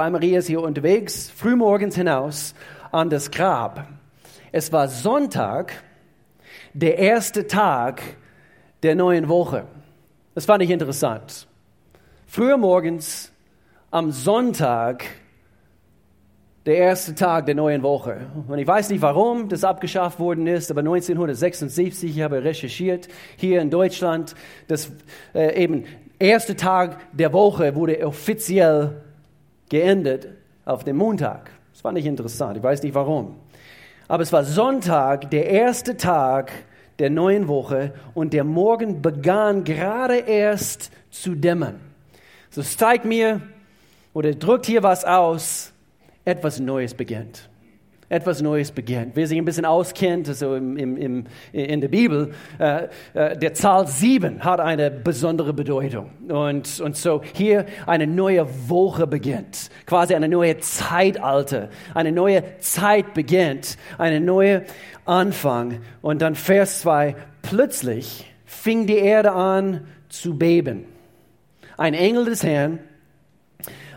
Zwei Marias hier unterwegs, frühmorgens hinaus an das Grab. Es war Sonntag, der erste Tag der neuen Woche. Das fand ich interessant. Früher morgens am Sonntag der erste Tag der neuen Woche. Und ich weiß nicht, warum das abgeschafft worden ist, aber 1976, ich habe recherchiert, hier in Deutschland, das äh, eben erste Tag der Woche wurde offiziell geendet auf den Montag. Das fand ich interessant, ich weiß nicht warum. Aber es war Sonntag, der erste Tag der neuen Woche und der Morgen begann gerade erst zu dämmern. So zeigt mir oder drückt hier was aus, etwas Neues beginnt. Etwas Neues beginnt. Wer sich ein bisschen auskennt, also im, im, im, in der Bibel, äh, äh, der Zahl sieben hat eine besondere Bedeutung. Und, und so hier eine neue Woche beginnt, quasi eine neue Zeitalter, eine neue Zeit beginnt, eine neue Anfang. Und dann Vers 2, plötzlich fing die Erde an zu beben. Ein Engel des Herrn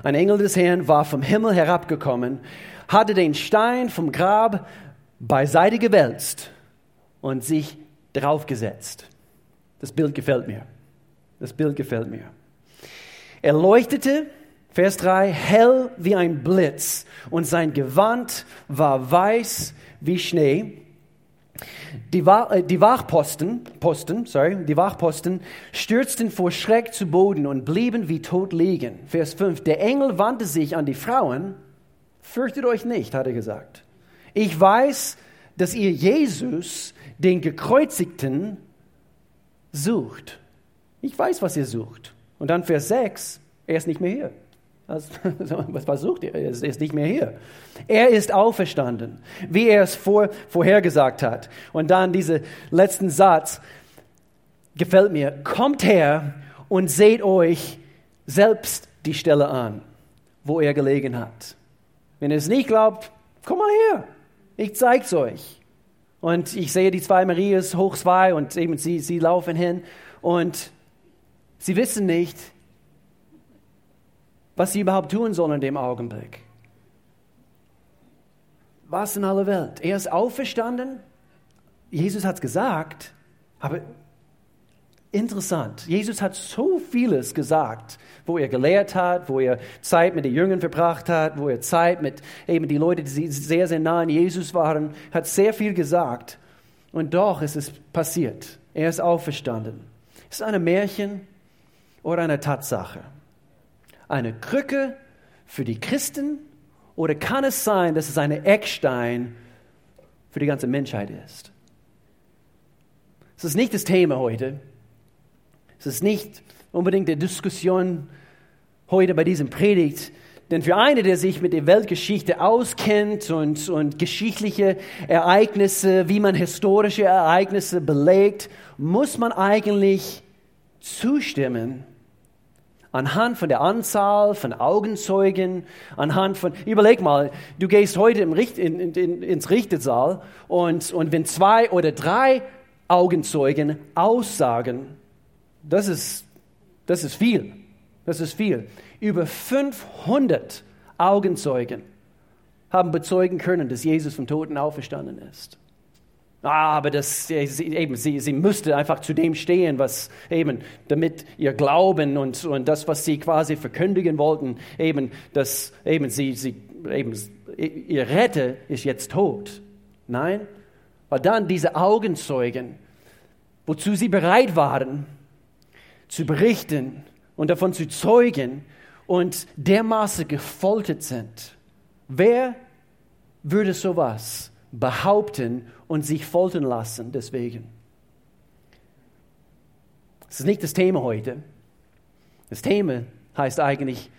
ein Engel des Herrn war vom Himmel herabgekommen, hatte den Stein vom Grab beiseite gewälzt und sich draufgesetzt. Das Bild gefällt mir. Das Bild gefällt mir. Er leuchtete, Vers 3, hell wie ein Blitz und sein Gewand war weiß wie Schnee die, äh, die Wachposten, Posten, sorry, die Wachposten stürzten vor Schreck zu Boden und blieben wie tot liegen. Vers 5. Der Engel wandte sich an die Frauen. Fürchtet euch nicht, hat er gesagt. Ich weiß, dass ihr Jesus, den Gekreuzigten, sucht. Ich weiß, was ihr sucht. Und dann Vers 6. Er ist nicht mehr hier. Also, was versucht er? Er ist nicht mehr hier. Er ist auferstanden, wie er es vor, vorhergesagt hat. Und dann dieser letzten Satz gefällt mir. Kommt her und seht euch selbst die Stelle an, wo er gelegen hat. Wenn ihr es nicht glaubt, komm mal her. Ich zeig's euch. Und ich sehe die zwei Marias hoch zwei und eben sie, sie laufen hin und sie wissen nicht, was sie überhaupt tun sollen in dem Augenblick. Was in aller Welt? Er ist auferstanden. Jesus hat es gesagt, aber interessant. Jesus hat so vieles gesagt, wo er gelehrt hat, wo er Zeit mit den Jüngern verbracht hat, wo er Zeit mit eben die Leute, die sehr, sehr nah an Jesus waren, hat sehr viel gesagt. Und doch ist es passiert. Er ist auferstanden. Ist es ein Märchen oder eine Tatsache? eine Krücke für die Christen oder kann es sein, dass es eine Eckstein für die ganze Menschheit ist? Es ist nicht das Thema heute. Es ist nicht unbedingt die Diskussion heute bei diesem Predigt. Denn für einen, der sich mit der Weltgeschichte auskennt und, und geschichtliche Ereignisse, wie man historische Ereignisse belegt, muss man eigentlich zustimmen, anhand von der Anzahl von Augenzeugen, anhand von, überleg mal, du gehst heute im Richt, in, in, ins Richtersaal und, und wenn zwei oder drei Augenzeugen aussagen, das ist, das ist viel, das ist viel. Über 500 Augenzeugen haben bezeugen können, dass Jesus vom Toten auferstanden ist. Ah, aber das, eben, sie, sie müsste einfach zu dem stehen, was eben, damit ihr Glauben und, und das, was sie quasi verkündigen wollten, eben, dass eben sie, sie, eben, ihr Retter ist jetzt tot. Nein, aber dann diese Augenzeugen, wozu sie bereit waren, zu berichten und davon zu zeugen und dermaßen gefoltert sind. Wer würde sowas behaupten und sich foltern lassen deswegen. Das ist nicht das Thema heute. Das Thema heißt eigentlich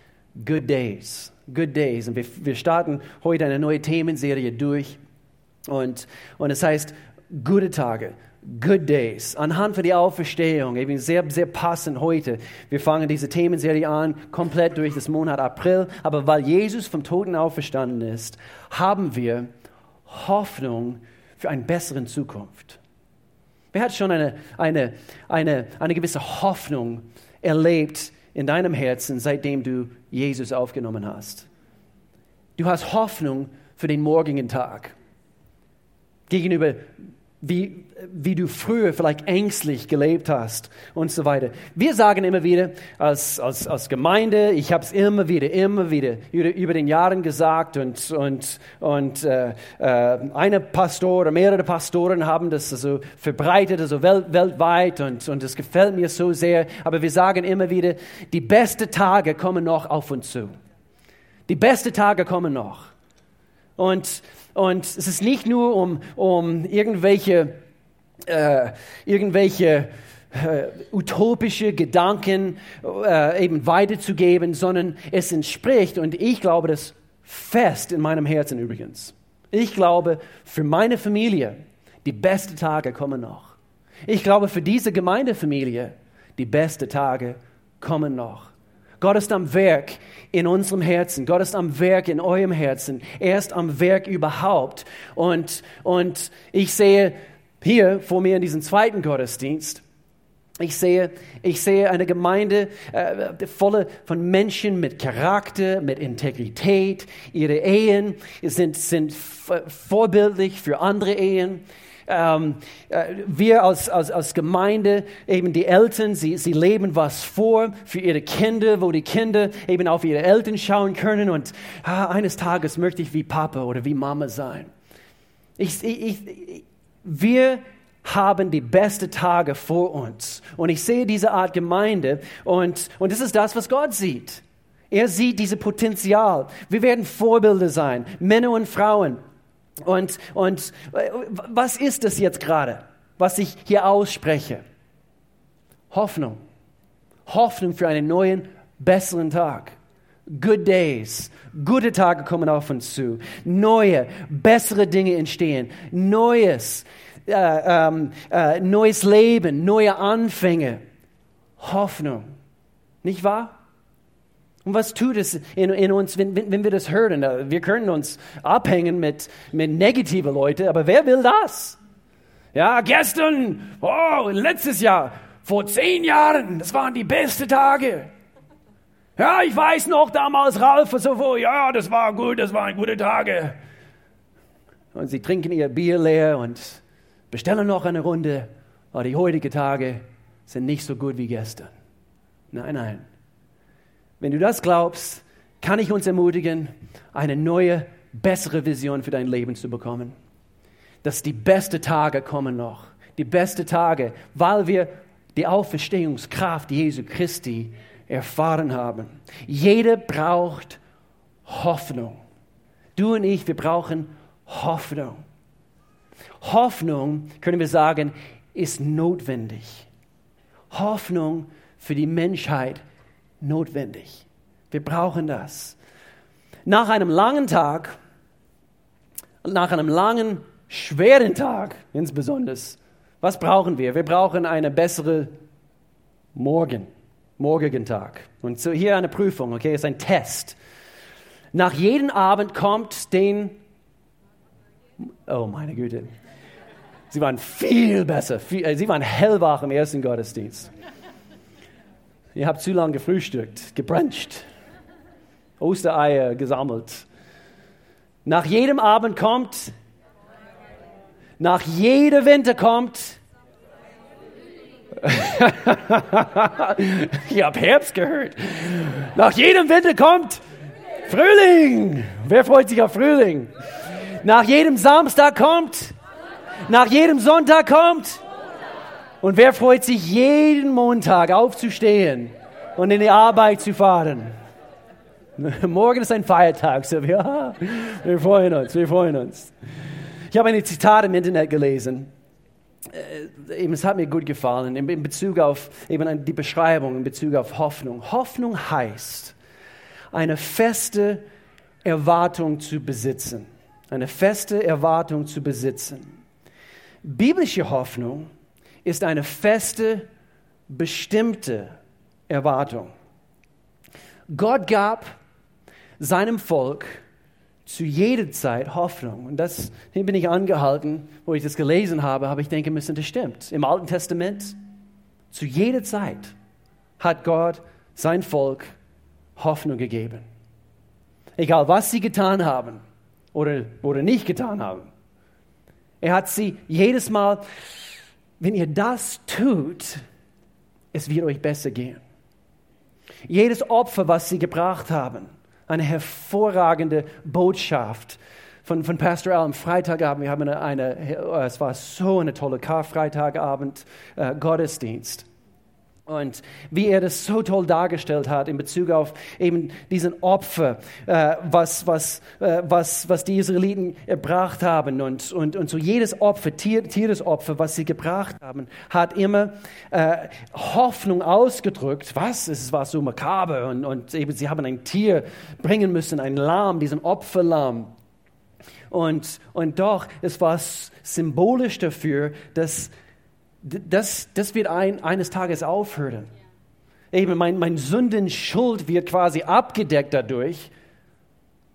Good Days. Good Days. Und wir, wir starten heute eine neue Themenserie durch. Und, und es heißt gute Tage, Good Days. Anhand von der Auferstehung, eben sehr, sehr passend heute. Wir fangen diese Themenserie an, komplett durch das Monat April. Aber weil Jesus vom Toten auferstanden ist, haben wir Hoffnung für eine bessere Zukunft? Wer hat schon eine, eine, eine, eine gewisse Hoffnung erlebt in deinem Herzen, seitdem du Jesus aufgenommen hast? Du hast Hoffnung für den morgigen Tag. Gegenüber wie, wie du früher vielleicht ängstlich gelebt hast und so weiter. Wir sagen immer wieder als, als, als Gemeinde, ich habe es immer wieder, immer wieder über, über den Jahren gesagt und, und, und äh, äh, eine Pastor oder mehrere Pastoren haben das also verbreitet, also wel, weltweit und, und das gefällt mir so sehr. Aber wir sagen immer wieder, die besten Tage kommen noch auf uns zu. Die besten Tage kommen noch. Und und es ist nicht nur, um, um irgendwelche, äh, irgendwelche äh, utopische Gedanken äh, eben weiterzugeben, sondern es entspricht, und ich glaube das fest in meinem Herzen übrigens. Ich glaube, für meine Familie, die besten Tage kommen noch. Ich glaube, für diese Gemeindefamilie, die besten Tage kommen noch. Gott ist am Werk in unserem Herzen. Gott ist am Werk in eurem Herzen. Er ist am Werk überhaupt. Und, und ich sehe hier vor mir in diesem zweiten Gottesdienst, ich sehe, ich sehe eine Gemeinde äh, volle von Menschen mit Charakter, mit Integrität. Ihre Ehen sind, sind vorbildlich für andere Ehen ähm, äh, wir als, als, als Gemeinde, eben die Eltern, sie, sie leben was vor für ihre Kinder, wo die Kinder eben auf ihre Eltern schauen können und ah, eines Tages möchte ich wie Papa oder wie Mama sein. Ich, ich, ich, wir haben die besten Tage vor uns. Und ich sehe diese Art Gemeinde und, und das ist das, was Gott sieht. Er sieht dieses Potenzial. Wir werden Vorbilder sein, Männer und Frauen. Und, und äh, was ist es jetzt gerade, was ich hier ausspreche? Hoffnung. Hoffnung für einen neuen, besseren Tag. Good days. Gute Tage kommen auf uns zu. Neue, bessere Dinge entstehen. Neues, äh, ähm, äh, neues Leben, neue Anfänge. Hoffnung. Nicht wahr? Und was tut es in, in uns, wenn, wenn, wenn, wir das hören? Wir können uns abhängen mit, mit negativen Leuten, aber wer will das? Ja, gestern, oh, letztes Jahr, vor zehn Jahren, das waren die besten Tage. Ja, ich weiß noch damals, Ralf, so ja, das war gut, das waren gute Tage. Und sie trinken ihr Bier leer und bestellen noch eine Runde. Aber die heutigen Tage sind nicht so gut wie gestern. Nein, nein. Wenn du das glaubst, kann ich uns ermutigen, eine neue, bessere Vision für dein Leben zu bekommen. Dass die besten Tage kommen noch. Die besten Tage, weil wir die Auferstehungskraft Jesu Christi erfahren haben. Jeder braucht Hoffnung. Du und ich, wir brauchen Hoffnung. Hoffnung, können wir sagen, ist notwendig. Hoffnung für die Menschheit notwendig. Wir brauchen das. Nach einem langen Tag, nach einem langen, schweren Tag insbesondere, was brauchen wir? Wir brauchen eine bessere Morgen, morgigen Tag. Und so hier eine Prüfung, okay, ist ein Test. Nach jedem Abend kommt den, oh meine Güte, sie waren viel besser, viel, äh, sie waren hellwach im ersten Gottesdienst. Ihr habt zu lange gefrühstückt, gebruncht, Ostereier gesammelt. Nach jedem Abend kommt, nach jedem Winter kommt, ich habe Herbst gehört. Nach jedem Winter kommt Frühling. Wer freut sich auf Frühling? Nach jedem Samstag kommt, nach jedem Sonntag kommt, und wer freut sich jeden Montag aufzustehen und in die Arbeit zu fahren? Morgen ist ein Feiertag, so wir, wir freuen uns, wir freuen uns. Ich habe ein Zitat im Internet gelesen. Äh, es hat mir gut gefallen in Bezug auf eben die Beschreibung in Bezug auf Hoffnung. Hoffnung heißt, eine feste Erwartung zu besitzen. Eine feste Erwartung zu besitzen. Biblische Hoffnung ist eine feste, bestimmte Erwartung. Gott gab seinem Volk zu jeder Zeit Hoffnung. Und das hier bin ich angehalten, wo ich das gelesen habe, habe ich denken müssen, das stimmt. Im Alten Testament, zu jeder Zeit hat Gott sein Volk Hoffnung gegeben. Egal, was sie getan haben oder, oder nicht getan haben. Er hat sie jedes Mal, wenn ihr das tut, es wird euch besser gehen. Jedes Opfer, was sie gebracht haben, eine hervorragende Botschaft von, von Pastor Al am Freitagabend. Wir haben eine, eine, es war so eine tolle Karfreitagabend äh, Gottesdienst. Und wie er das so toll dargestellt hat in Bezug auf eben diesen Opfer, äh, was, was, äh, was, was die Israeliten erbracht haben. Und, und, und so jedes Opfer, Tier, Tieresopfer, was sie gebracht haben, hat immer äh, Hoffnung ausgedrückt. Was? Es war so makaber. Und, und eben sie haben ein Tier bringen müssen, ein Lamm, diesen Opferlamm. Und, und doch, es war symbolisch dafür, dass das, das wird ein, eines Tages aufhören. Eben mein, mein Sündenschuld wird quasi abgedeckt dadurch,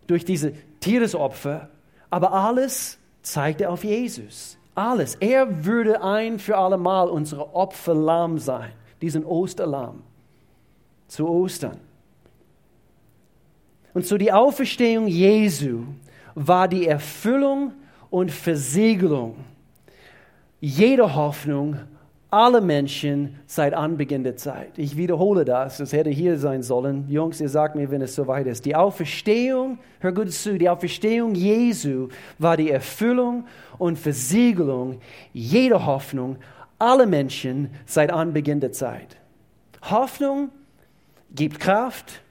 durch diese Tieresopfer. Aber alles zeigt er auf Jesus. Alles. Er würde ein für alle Mal unsere Opferlamm sein, diesen Osterlamm zu Ostern. Und so die Auferstehung Jesu war die Erfüllung und Versiegelung jede Hoffnung alle Menschen seit Anbeginn der Zeit. Ich wiederhole das, das hätte hier sein sollen. Jungs, ihr sagt mir, wenn es soweit ist. Die Auferstehung, hör gut zu, die Auferstehung Jesu war die Erfüllung und Versiegelung jeder Hoffnung aller Menschen seit Anbeginn der Zeit. Hoffnung gibt Kraft,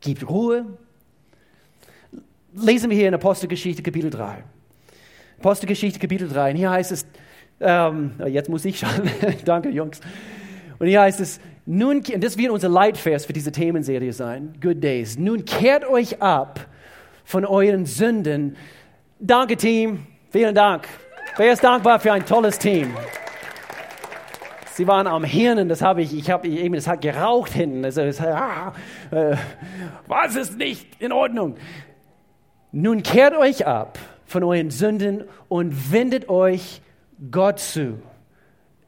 gibt Ruhe. Lesen wir hier in Apostelgeschichte Kapitel 3. Apostelgeschichte Kapitel 3. Und hier heißt es, ähm, jetzt muss ich schauen. Danke, Jungs. Und hier heißt es, nun, und das wird unser Leitvers für diese Themenserie sein, Good Days. Nun kehrt euch ab von euren Sünden. Danke, Team. Vielen Dank. Wer ist dankbar für ein tolles Team? Sie waren am Hirnen, das habe ich, ich habe eben, das hat geraucht hinten. Das, das, ah, äh, was ist nicht in Ordnung? Nun kehrt euch ab von euren Sünden und wendet euch Gott zu,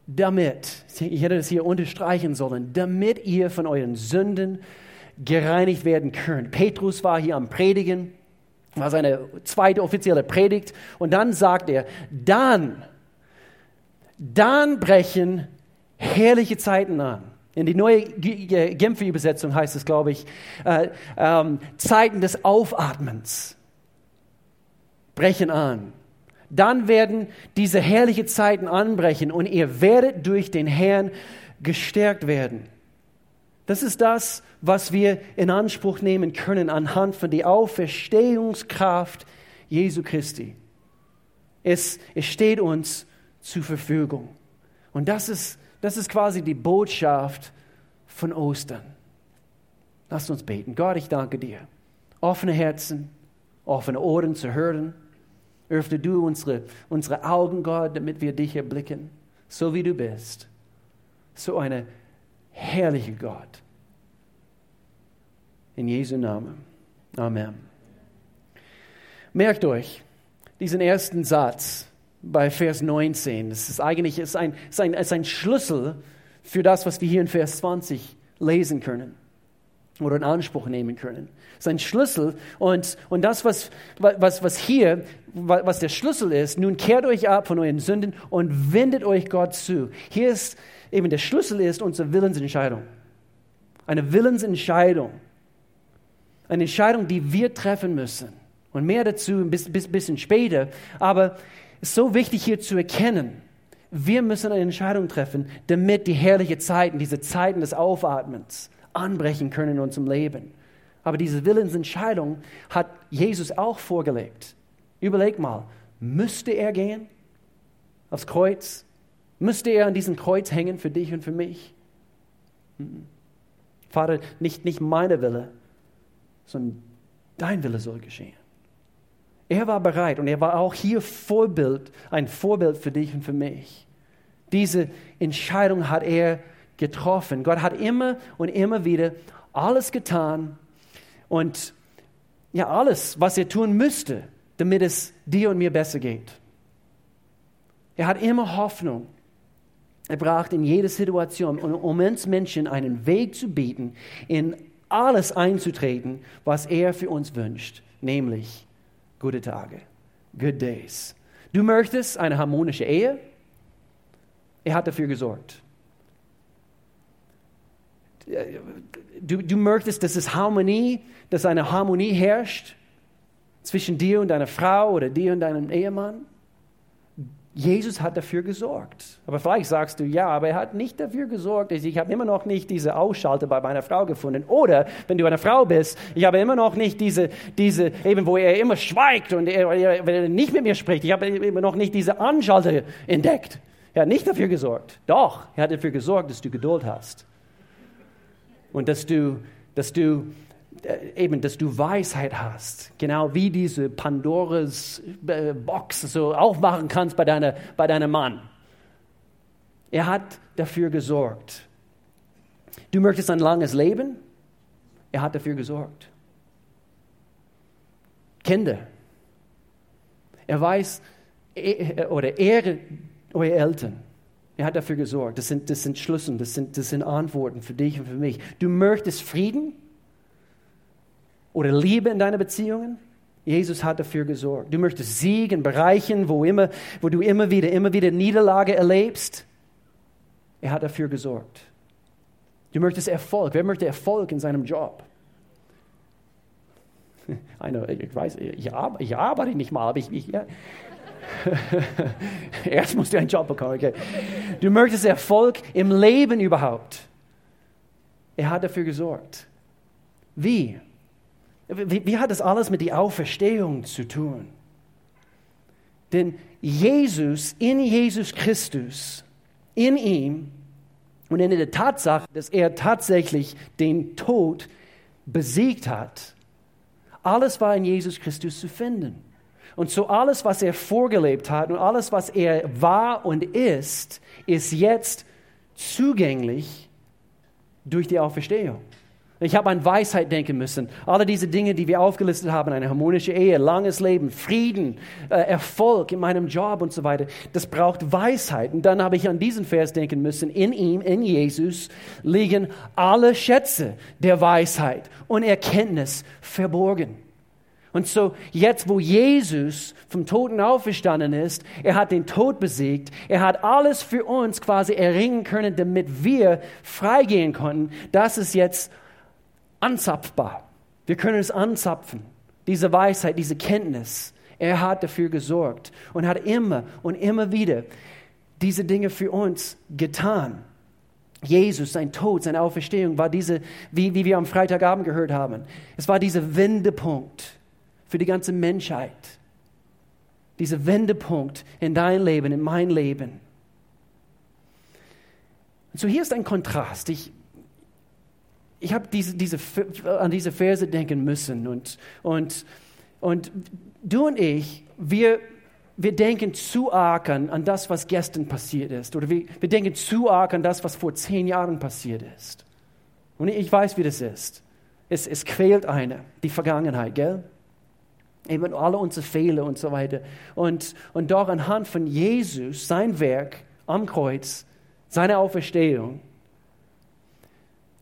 damit, ich hätte das hier unterstreichen sollen, damit ihr von euren Sünden gereinigt werden könnt. Petrus war hier am Predigen, war seine zweite offizielle Predigt und dann sagt er, dann, dann brechen herrliche Zeiten an. In die neue Genfer Übersetzung heißt es, glaube ich, äh, ähm, Zeiten des Aufatmens brechen an dann werden diese herrlichen Zeiten anbrechen und ihr werdet durch den Herrn gestärkt werden. Das ist das, was wir in Anspruch nehmen können anhand von der Auferstehungskraft Jesu Christi. Es, es steht uns zur Verfügung. Und das ist, das ist quasi die Botschaft von Ostern. Lasst uns beten. Gott, ich danke dir. Offene Herzen, offene Ohren zu hören Öffne du unsere, unsere Augen, Gott, damit wir dich erblicken, so wie du bist. So eine herrliche Gott. In Jesu Namen. Amen. Merkt euch diesen ersten Satz bei Vers 19. Das ist eigentlich ist ein, ist ein, ist ein Schlüssel für das, was wir hier in Vers 20 lesen können oder in Anspruch nehmen können. Sein Schlüssel und, und das, was, was, was hier, was der Schlüssel ist, nun kehrt euch ab von euren Sünden und wendet euch Gott zu. Hier ist eben der Schlüssel ist unsere Willensentscheidung. Eine Willensentscheidung. Eine Entscheidung, die wir treffen müssen. Und mehr dazu ein bisschen, bisschen später. Aber es ist so wichtig hier zu erkennen, wir müssen eine Entscheidung treffen, damit die herrlichen Zeiten, diese Zeiten des Aufatmens, anbrechen können in unserem Leben. Aber diese Willensentscheidung hat Jesus auch vorgelegt. Überleg mal, müsste er gehen aufs Kreuz? Müsste er an diesem Kreuz hängen für dich und für mich? Vater, nicht, nicht meine Wille, sondern dein Wille soll geschehen. Er war bereit und er war auch hier Vorbild, ein Vorbild für dich und für mich. Diese Entscheidung hat er getroffen. Gott hat immer und immer wieder alles getan und ja, alles, was er tun müsste, damit es dir und mir besser geht. Er hat immer Hoffnung. Er braucht in jeder Situation, um uns Menschen einen Weg zu bieten, in alles einzutreten, was er für uns wünscht, nämlich gute Tage, good days. Du möchtest eine harmonische Ehe? Er hat dafür gesorgt. Du, du möchtest, dass es Harmonie, dass eine Harmonie herrscht zwischen dir und deiner Frau oder dir und deinem Ehemann? Jesus hat dafür gesorgt. Aber vielleicht sagst du, ja, aber er hat nicht dafür gesorgt. Ich habe immer noch nicht diese Ausschalter bei meiner Frau gefunden. Oder wenn du eine Frau bist, ich habe immer noch nicht diese, diese eben wo er immer schweigt und er, wenn er nicht mit mir spricht, ich habe immer noch nicht diese Anschalter entdeckt. Er hat nicht dafür gesorgt. Doch, er hat dafür gesorgt, dass du Geduld hast. Und dass du, dass du äh, eben, dass du Weisheit hast, genau wie diese Pandoras äh, Box so aufmachen kannst bei, deiner, bei deinem Mann. Er hat dafür gesorgt. Du möchtest ein langes Leben? Er hat dafür gesorgt. Kinder. Er weiß oder ehre eure Eltern. Er hat dafür gesorgt. Das sind, das sind Schlüssel, das sind, das sind Antworten für dich und für mich. Du möchtest Frieden? oder Liebe in deinen Beziehungen? Jesus hat dafür gesorgt. Du möchtest Sieg in Bereichen, wo, immer, wo du immer wieder, immer wieder Niederlage erlebst? Er hat dafür gesorgt. Du möchtest Erfolg. Wer möchte Erfolg in seinem Job? Einer, ich weiß, ich arbeite nicht mal, aber ich, ich ja. Erst musst du einen Job bekommen, okay. Du möchtest Erfolg im Leben überhaupt. Er hat dafür gesorgt. Wie? Wie, wie hat das alles mit der Auferstehung zu tun? Denn Jesus, in Jesus Christus, in ihm und in der Tatsache, dass er tatsächlich den Tod besiegt hat, alles war in Jesus Christus zu finden. Und so alles, was er vorgelebt hat und alles, was er war und ist, ist jetzt zugänglich durch die Auferstehung. Ich habe an Weisheit denken müssen. Alle diese Dinge, die wir aufgelistet haben, eine harmonische Ehe, langes Leben, Frieden, äh, Erfolg in meinem Job und so weiter, das braucht Weisheit. Und dann habe ich an diesen Vers denken müssen. In ihm, in Jesus, liegen alle Schätze der Weisheit und Erkenntnis verborgen. Und so jetzt, wo Jesus vom Toten auferstanden ist, er hat den Tod besiegt, er hat alles für uns quasi erringen können, damit wir freigehen konnten. Das ist jetzt anzapfbar. Wir können es anzapfen. Diese Weisheit, diese Kenntnis. Er hat dafür gesorgt und hat immer und immer wieder diese Dinge für uns getan. Jesus, sein Tod, seine Auferstehung war diese, wie, wie wir am Freitagabend gehört haben, es war dieser Wendepunkt für die ganze Menschheit. Dieser Wendepunkt in dein Leben, in mein Leben. So hier ist ein Kontrast. Ich, ich habe diese, diese, an diese Verse denken müssen. Und, und, und du und ich, wir, wir denken zu arg an, an das, was gestern passiert ist. Oder wir, wir denken zu arg an das, was vor zehn Jahren passiert ist. Und ich weiß, wie das ist. Es, es quält eine, die Vergangenheit, gell? Eben alle unsere Fehler und so weiter. Und, und doch anhand von Jesus, sein Werk am Kreuz, seine Auferstehung,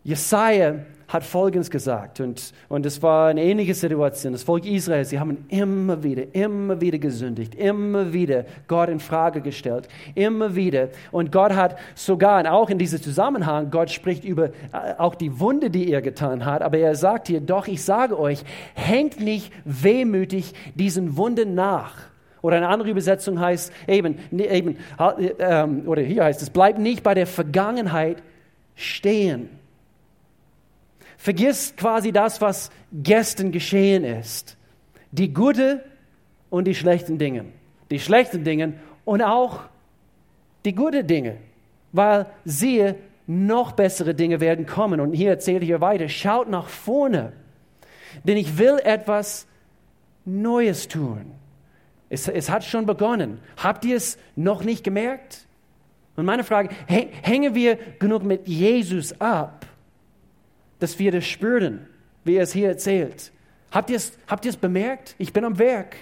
Jesaja hat Folgendes gesagt, und, und es war eine ähnliche Situation. Das Volk Israel, sie haben immer wieder, immer wieder gesündigt, immer wieder Gott in Frage gestellt, immer wieder. Und Gott hat sogar, und auch in diesem Zusammenhang, Gott spricht über äh, auch die Wunde, die er getan hat, aber er sagt hier, doch, ich sage euch, hängt nicht wehmütig diesen Wunden nach. Oder eine andere Übersetzung heißt eben, eben äh, oder hier heißt es, bleibt nicht bei der Vergangenheit stehen Vergiss quasi das, was gestern geschehen ist. Die gute und die schlechten Dinge. Die schlechten Dinge und auch die guten Dinge. Weil siehe, noch bessere Dinge werden kommen. Und hier erzähle ich ihr weiter. Schaut nach vorne. Denn ich will etwas Neues tun. Es, es hat schon begonnen. Habt ihr es noch nicht gemerkt? Und meine Frage, hängen wir genug mit Jesus ab, dass wir das spüren, wie er es hier erzählt. Habt ihr es, habt bemerkt? Ich bin am Werk.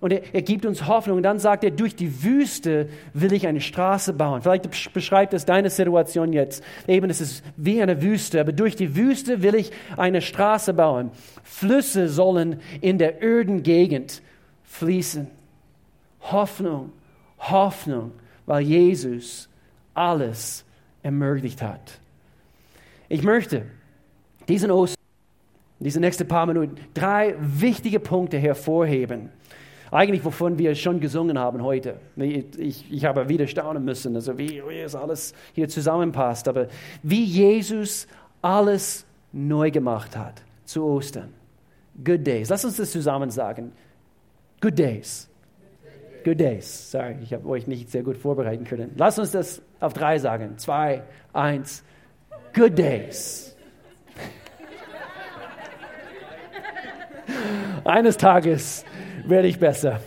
Und er, er, gibt uns Hoffnung. Und dann sagt er, durch die Wüste will ich eine Straße bauen. Vielleicht beschreibt es deine Situation jetzt. Eben, es ist wie eine Wüste. Aber durch die Wüste will ich eine Straße bauen. Flüsse sollen in der öden Gegend fließen. Hoffnung, Hoffnung, weil Jesus alles ermöglicht hat. Ich möchte diesen Ostern, diese nächsten paar Minuten, drei wichtige Punkte hervorheben. Eigentlich, wovon wir schon gesungen haben heute. Ich, ich habe wieder staunen müssen, also wie, wie es alles hier zusammenpasst. Aber wie Jesus alles neu gemacht hat zu Ostern. Good days. Lass uns das zusammen sagen. Good days. Good days. Sorry, ich habe euch nicht sehr gut vorbereiten können. Lass uns das auf drei sagen. Zwei, eins. Good days. Eines Tages werde ich besser.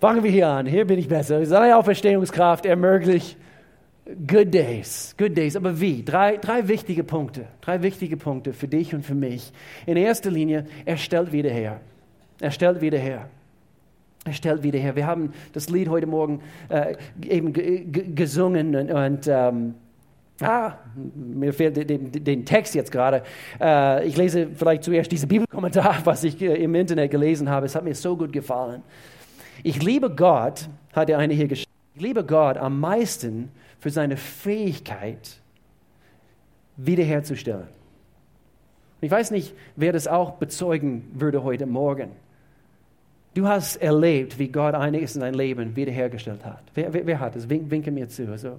Fangen wir hier an. Hier bin ich besser. Seine Auferstehungskraft ermöglicht Good Days. Good Days. Aber wie? Drei, drei wichtige Punkte. Drei wichtige Punkte für dich und für mich. In erster Linie, er stellt wieder her. Er stellt wieder her. Er stellt wieder her. Wir haben das Lied heute Morgen äh, eben gesungen und, und ähm, Ah, mir fehlt den, den Text jetzt gerade. Äh, ich lese vielleicht zuerst diesen Bibelkommentar, was ich äh, im Internet gelesen habe. Es hat mir so gut gefallen. Ich liebe Gott, hat der eine hier geschrieben, ich liebe Gott am meisten für seine Fähigkeit, wiederherzustellen. Ich weiß nicht, wer das auch bezeugen würde heute Morgen. Du hast erlebt, wie Gott einiges in dein Leben wiederhergestellt hat. Wer, wer, wer hat es? winke mir zu. Also,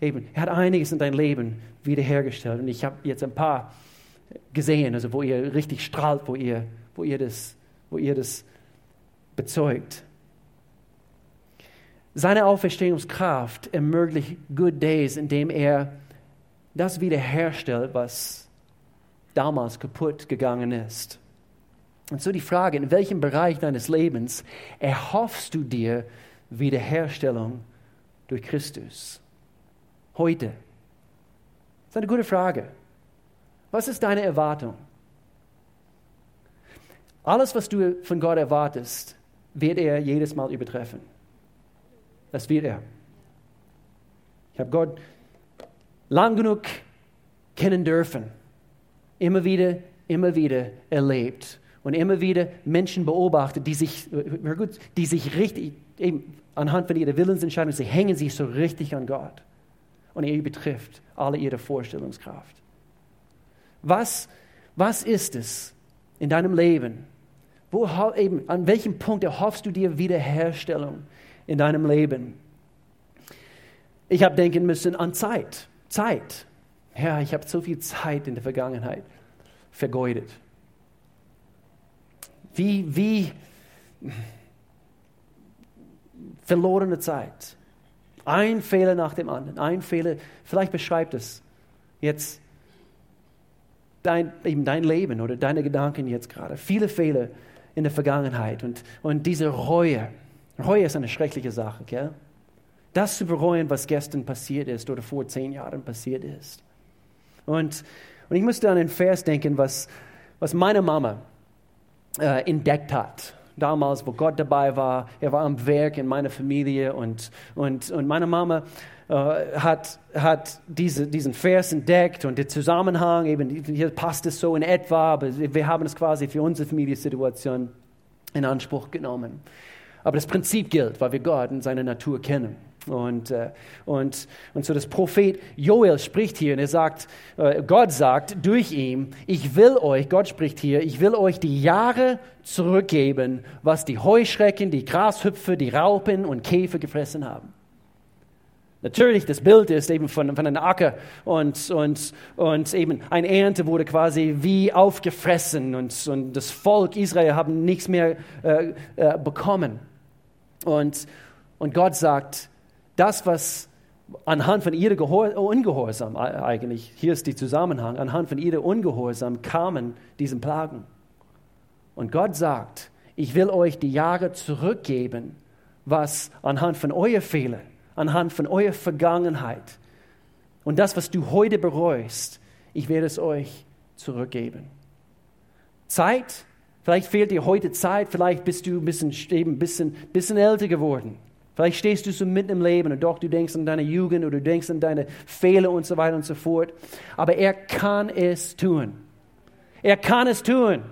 Eben, er hat einiges in dein Leben wiederhergestellt. Und ich habe jetzt ein paar gesehen, also wo ihr richtig strahlt, wo ihr, wo ihr, das, wo ihr das bezeugt. Seine Auferstehungskraft ermöglicht Good Days, indem er das wiederherstellt, was damals kaputt gegangen ist. Und so die Frage, in welchem Bereich deines Lebens erhoffst du dir Wiederherstellung durch Christus? Heute? Das ist eine gute Frage. Was ist deine Erwartung? Alles, was du von Gott erwartest, wird er jedes Mal übertreffen. Das wird er. Ich habe Gott lang genug kennen dürfen. Immer wieder, immer wieder erlebt. Und immer wieder Menschen beobachtet, die sich, die sich richtig, anhand von ihrer Willensentscheidung, sie hängen sich so richtig an Gott und er übertrifft alle ihre Vorstellungskraft. Was, was ist es in deinem Leben? Wo, eben, an welchem Punkt erhoffst du dir Wiederherstellung in deinem Leben? Ich habe denken müssen an Zeit. Zeit. Ja, ich habe so viel Zeit in der Vergangenheit vergeudet. Wie, wie verlorene Zeit. Ein Fehler nach dem anderen, ein Fehler. Vielleicht beschreibt es jetzt dein, eben dein Leben oder deine Gedanken jetzt gerade. Viele Fehler in der Vergangenheit und, und diese Reue. Reue ist eine schreckliche Sache, gell? Das zu bereuen, was gestern passiert ist oder vor zehn Jahren passiert ist. Und, und ich musste an einen Vers denken, was, was meine Mama äh, entdeckt hat damals, wo Gott dabei war. Er war am Werk in meiner Familie und, und, und meine Mama äh, hat, hat diese, diesen Vers entdeckt und der Zusammenhang, eben hier passt es so in etwa, aber wir haben es quasi für unsere Familiensituation in Anspruch genommen. Aber das Prinzip gilt, weil wir Gott und seine Natur kennen. Und, äh, und, und so das Prophet Joel spricht hier und er sagt, äh, Gott sagt durch ihn, ich will euch, Gott spricht hier, ich will euch die Jahre zurückgeben, was die Heuschrecken, die Grashüpfer, die Raupen und Käfer gefressen haben. Natürlich, das Bild ist eben von, von einem Acker und, und, und eben eine Ernte wurde quasi wie aufgefressen und, und das Volk Israel haben nichts mehr äh, äh, bekommen. Und, und Gott sagt, das, was anhand von ihrem Ungehorsam eigentlich, hier ist der Zusammenhang, anhand von ihrem Ungehorsam kamen diese Plagen. Und Gott sagt, ich will euch die Jahre zurückgeben, was anhand von euren Fehlern, anhand von eurer Vergangenheit und das, was du heute bereust, ich werde es euch zurückgeben. Zeit Vielleicht fehlt dir heute Zeit, vielleicht bist du ein bisschen, eben ein bisschen, bisschen älter geworden. Vielleicht stehst du so mitten im Leben und doch du denkst an deine Jugend oder du denkst an deine Fehler und so weiter und so fort. Aber er kann es tun. Er kann es tun.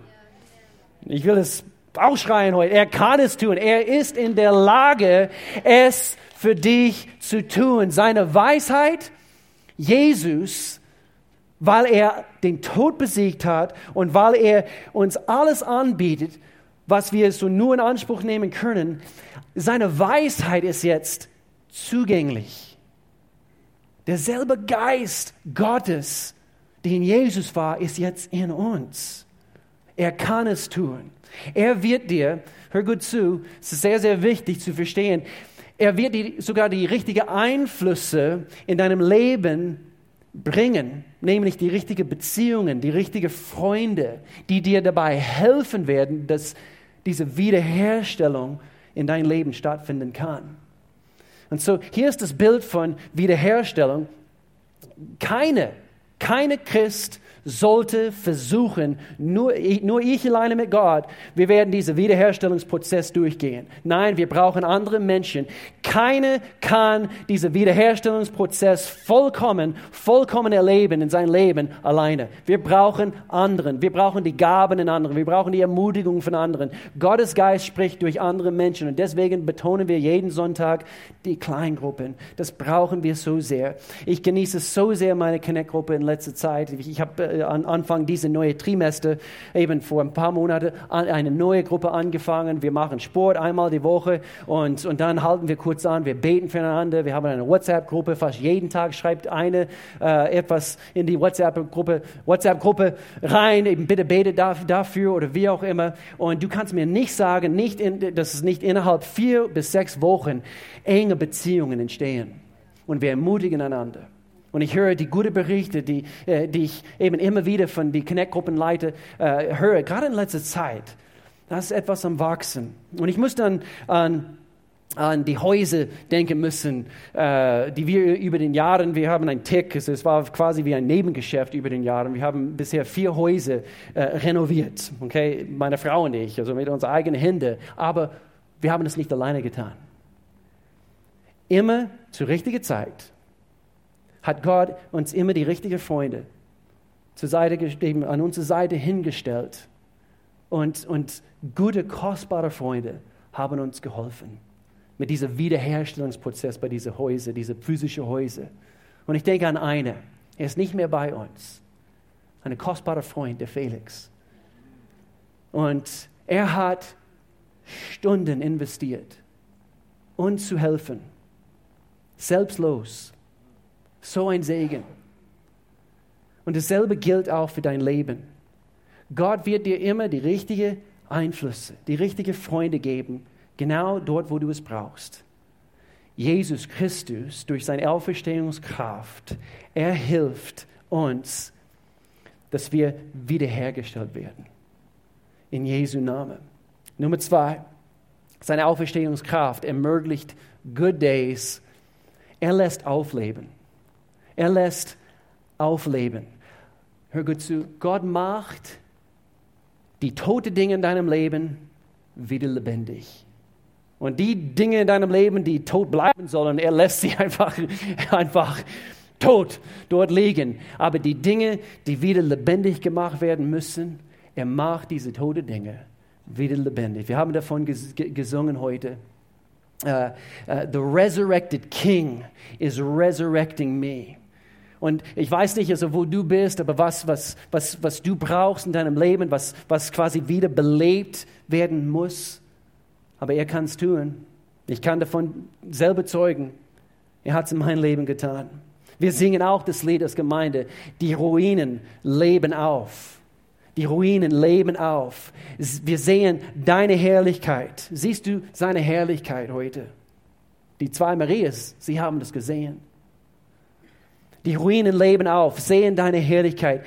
Ich will es ausschreien heute. Er kann es tun. Er ist in der Lage, es für dich zu tun. Seine Weisheit, Jesus, weil er den Tod besiegt hat und weil er uns alles anbietet, was wir so nur in Anspruch nehmen können, seine Weisheit ist jetzt zugänglich. Derselbe Geist Gottes, der in Jesus war, ist jetzt in uns. Er kann es tun. Er wird dir, hör gut zu, es ist sehr, sehr wichtig zu verstehen, er wird dir sogar die richtigen Einflüsse in deinem Leben bringen, nämlich die richtigen Beziehungen, die richtigen Freunde, die dir dabei helfen werden, dass diese Wiederherstellung in dein Leben stattfinden kann. Und so, hier ist das Bild von Wiederherstellung. Keine, keine Christ sollte versuchen, nur, nur ich alleine mit Gott, wir werden diesen Wiederherstellungsprozess durchgehen. Nein, wir brauchen andere Menschen. Keine kann diesen Wiederherstellungsprozess vollkommen, vollkommen erleben in seinem Leben alleine. Wir brauchen anderen. Wir brauchen die Gaben in anderen. Wir brauchen die Ermutigung von anderen. Gottes Geist spricht durch andere Menschen und deswegen betonen wir jeden Sonntag die Kleingruppen. Das brauchen wir so sehr. Ich genieße so sehr meine Connect-Gruppe in letzter Zeit. Ich habe äh, an Anfang dieser neue Trimester, eben vor ein paar Monaten, eine neue Gruppe angefangen. Wir machen Sport einmal die Woche und, und dann halten wir kurz an, wir beten füreinander. Wir haben eine WhatsApp-Gruppe, fast jeden Tag schreibt eine äh, etwas in die WhatsApp-Gruppe WhatsApp rein, eben bitte bete dafür oder wie auch immer. Und du kannst mir nicht sagen, nicht in, dass es nicht innerhalb vier bis sechs Wochen enge Beziehungen entstehen. Und wir ermutigen einander. Und ich höre die guten Berichte, die, äh, die ich eben immer wieder von den Connect-Gruppenleiter äh, höre, gerade in letzter Zeit. Da ist etwas am Wachsen. Und ich muss dann an an die Häuser denken müssen, äh, die wir über den Jahren, wir haben ein Tick, es war quasi wie ein Nebengeschäft über den Jahren. Wir haben bisher vier Häuser äh, renoviert, okay, meine Frau und ich, also mit unseren eigenen Händen. Aber wir haben es nicht alleine getan. Immer zur richtigen Zeit hat Gott uns immer die richtigen Freunde zur Seite gegeben, an unsere Seite hingestellt. Und, und gute, kostbare Freunde haben uns geholfen mit diesem Wiederherstellungsprozess bei diesen Häusern, diese physischen Häuser. Und ich denke an eine, er ist nicht mehr bei uns. Ein kostbarer Freund, der Felix. Und er hat Stunden investiert, uns zu helfen, selbstlos, so ein Segen. Und dasselbe gilt auch für dein Leben. Gott wird dir immer die richtigen Einflüsse, die richtigen Freunde geben, genau dort, wo du es brauchst. Jesus Christus durch seine Auferstehungskraft, er hilft uns, dass wir wiederhergestellt werden. In Jesu Namen. Nummer zwei, seine Auferstehungskraft ermöglicht Good Days. Er lässt aufleben. Er lässt aufleben. Hör gut zu, Gott macht die toten Dinge in deinem Leben wieder lebendig. Und die Dinge in deinem Leben, die tot bleiben sollen, er lässt sie einfach, einfach tot dort liegen. Aber die Dinge, die wieder lebendig gemacht werden müssen, er macht diese toten Dinge wieder lebendig. Wir haben davon gesungen heute. Uh, uh, the resurrected King is resurrecting me. Und ich weiß nicht, also wo du bist, aber was, was, was, was du brauchst in deinem Leben, was, was quasi wieder belebt werden muss. Aber er kann es tun. Ich kann davon selber zeugen. Er hat es in meinem Leben getan. Wir singen auch das Lied als Gemeinde. Die Ruinen leben auf. Die Ruinen leben auf. Wir sehen deine Herrlichkeit. Siehst du seine Herrlichkeit heute? Die zwei Marias, sie haben das gesehen. Die Ruinen leben auf, sehen deine Herrlichkeit.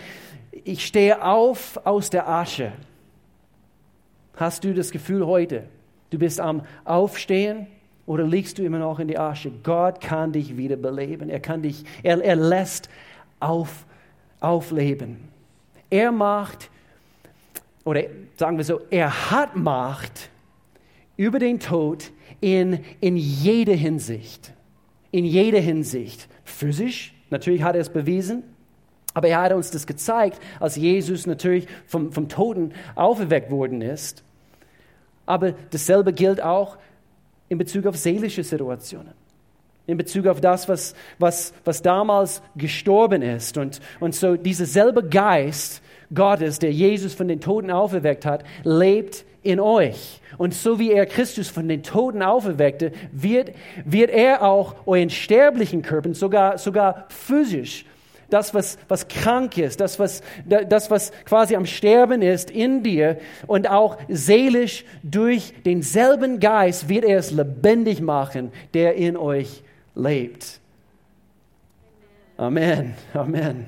Ich stehe auf aus der Asche. Hast du das Gefühl heute, du bist am Aufstehen oder liegst du immer noch in die Asche? Gott kann dich wieder beleben. Er kann dich, er, er lässt auf, aufleben. Er macht oder sagen wir so, er hat Macht über den Tod in, in jeder Hinsicht. In jeder Hinsicht. Physisch, natürlich hat er es bewiesen, aber er hat uns das gezeigt, als Jesus natürlich vom, vom Toten auferweckt worden ist. Aber dasselbe gilt auch in Bezug auf seelische Situationen in Bezug auf das, was, was, was damals gestorben ist. Und, und so dieser selbe Geist Gottes, der Jesus von den Toten auferweckt hat, lebt in euch. Und so wie er Christus von den Toten auferweckte, wird, wird er auch euren sterblichen Körper, sogar, sogar physisch, das, was, was krank ist, das was, das, was quasi am Sterben ist in dir und auch seelisch durch denselben Geist wird er es lebendig machen, der in euch lebt. Amen, Amen.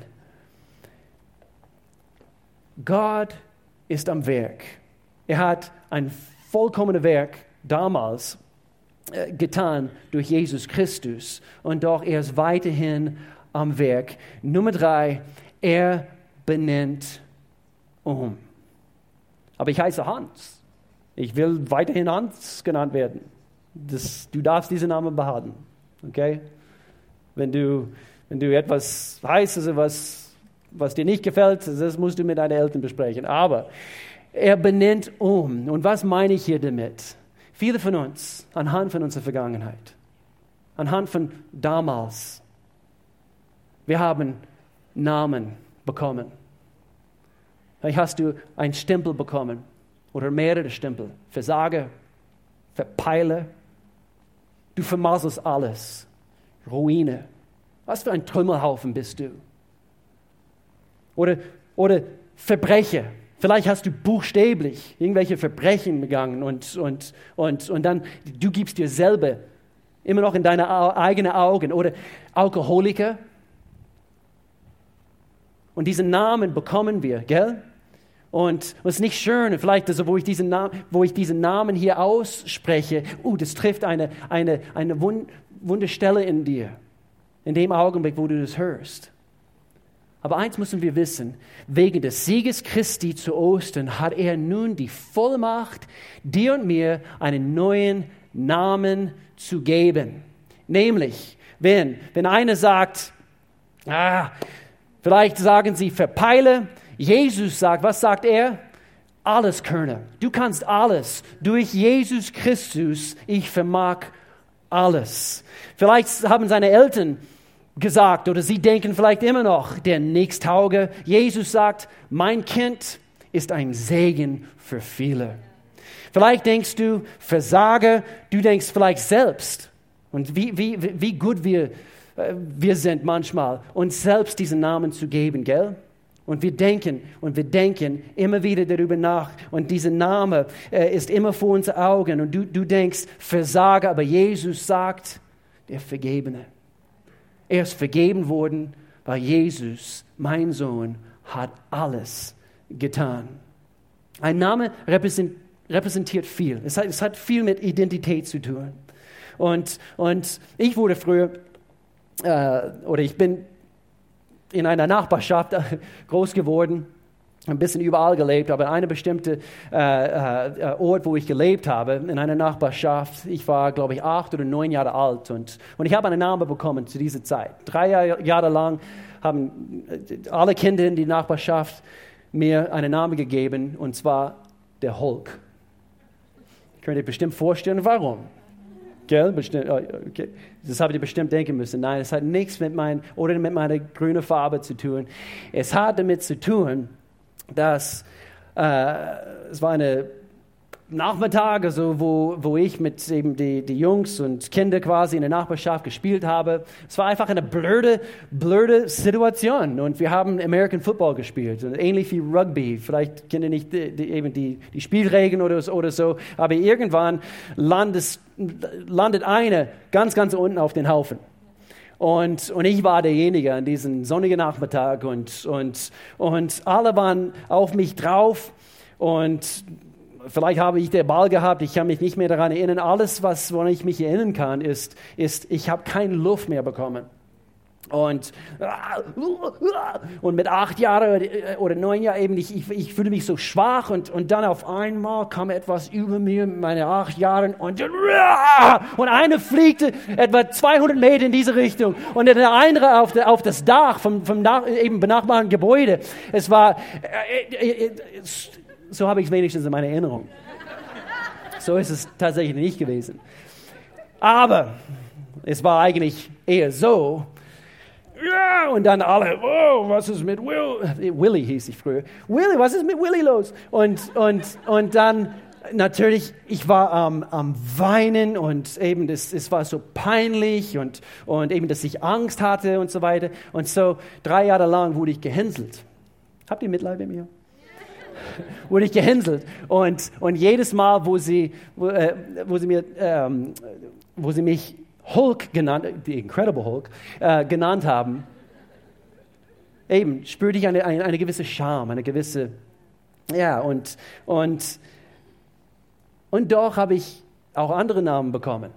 Gott ist am Werk. Er hat ein vollkommenes Werk damals äh, getan durch Jesus Christus und doch er ist weiterhin am Werk. Nummer drei, er benennt um. Aber ich heiße Hans. Ich will weiterhin Hans genannt werden. Das, du darfst diesen Namen behalten. Okay? Wenn du, wenn du etwas heißt, also was, was dir nicht gefällt, das musst du mit deinen Eltern besprechen. Aber er benennt um. Und was meine ich hier damit? Viele von uns, anhand von unserer Vergangenheit, anhand von damals, wir haben Namen bekommen. Vielleicht hast du einen Stempel bekommen oder mehrere Stempel. Versager, Verpeiler, Du vermasselst alles. Ruine. Was für ein Trümmerhaufen bist du? Oder, oder Verbrecher. Vielleicht hast du buchstäblich irgendwelche Verbrechen begangen und, und, und, und dann du gibst dir selber immer noch in deine eigenen Augen. Oder Alkoholiker. Und diesen Namen bekommen wir, gell? Und es ist nicht schön, vielleicht, also, wo, ich diesen Namen, wo ich diesen Namen hier ausspreche, uh, das trifft eine, eine, eine Wund Wunderstelle in dir, in dem Augenblick, wo du das hörst. Aber eins müssen wir wissen, wegen des Sieges Christi zu Ostern hat er nun die Vollmacht, dir und mir einen neuen Namen zu geben. Nämlich, wenn, wenn einer sagt, ah, vielleicht sagen sie verpeile, Jesus sagt, was sagt er? Alles könne. Du kannst alles. Durch Jesus Christus, ich vermag alles. Vielleicht haben seine Eltern gesagt oder sie denken vielleicht immer noch, der Nächsthauge. Jesus sagt, mein Kind ist ein Segen für viele. Vielleicht denkst du, Versage, du denkst vielleicht selbst. Und wie, wie, wie gut wir, äh, wir sind manchmal, uns selbst diesen Namen zu geben, gell? Und wir denken und wir denken immer wieder darüber nach. Und dieser Name äh, ist immer vor unseren Augen. Und du, du denkst, Versager, aber Jesus sagt, der Vergebene. Er ist vergeben worden, weil Jesus, mein Sohn, hat alles getan. Ein Name repräsentiert viel. Es hat, es hat viel mit Identität zu tun. Und, und ich wurde früher, äh, oder ich bin in einer Nachbarschaft groß geworden, ein bisschen überall gelebt, aber eine bestimmte äh, äh, Ort, wo ich gelebt habe, in einer Nachbarschaft. Ich war, glaube ich, acht oder neun Jahre alt und, und ich habe einen Namen bekommen zu dieser Zeit. Drei Jahre, lang haben äh, alle Kinder in die Nachbarschaft mir einen Namen gegeben und zwar der Hulk. Könnt ihr bestimmt vorstellen, warum? Gell? Bestimmt, oh, okay. Das habt ihr bestimmt denken müssen. Nein, es hat nichts mit, mein, oder mit meiner grünen Farbe zu tun. Es hat damit zu tun, dass äh, es war eine Nachmittag, also wo, wo ich mit eben die, die Jungs und Kinder quasi in der Nachbarschaft gespielt habe. Es war einfach eine blöde, blöde Situation und wir haben American Football gespielt, ähnlich wie Rugby. Vielleicht kennen ihr nicht die, die, eben die, die Spielregeln oder, oder so, aber irgendwann landet, landet eine ganz, ganz unten auf den Haufen. Und, und ich war derjenige an diesem sonnigen Nachmittag und, und, und alle waren auf mich drauf und vielleicht habe ich den Ball gehabt, ich kann mich nicht mehr daran erinnern. Alles, was, woran ich mich erinnern kann, ist, ist ich habe keine Luft mehr bekommen. Und, und mit acht Jahren oder neun Jahren eben, ich, ich, fühle mich so schwach und, und dann auf einmal kam etwas über mir mit meinen acht Jahren und, und eine fliegte etwa 200 Meter in diese Richtung und der andere auf, auf das Dach vom, vom nach, eben benachbarten Gebäude. Es war, so habe ich es wenigstens in meiner Erinnerung. So ist es tatsächlich nicht gewesen. Aber es war eigentlich eher so, ja, und dann alle, oh, was ist mit Will? Willy hieß ich früher. Willy, was ist mit Willy los? Und, und, und dann natürlich, ich war am, am Weinen und eben, das, es war so peinlich und, und eben, dass ich Angst hatte und so weiter. Und so drei Jahre lang wurde ich gehänselt. Habt ihr Mitleid mit mir? wurde ich gehänselt. Und, und jedes Mal, wo sie, wo, äh, wo sie, mir, ähm, wo sie mich Hulk genannt, die Incredible Hulk, äh, genannt haben, eben spürte ich eine, eine, eine, gewisse Scham, eine gewisse, ja, und, und, und doch habe ich auch andere Namen bekommen.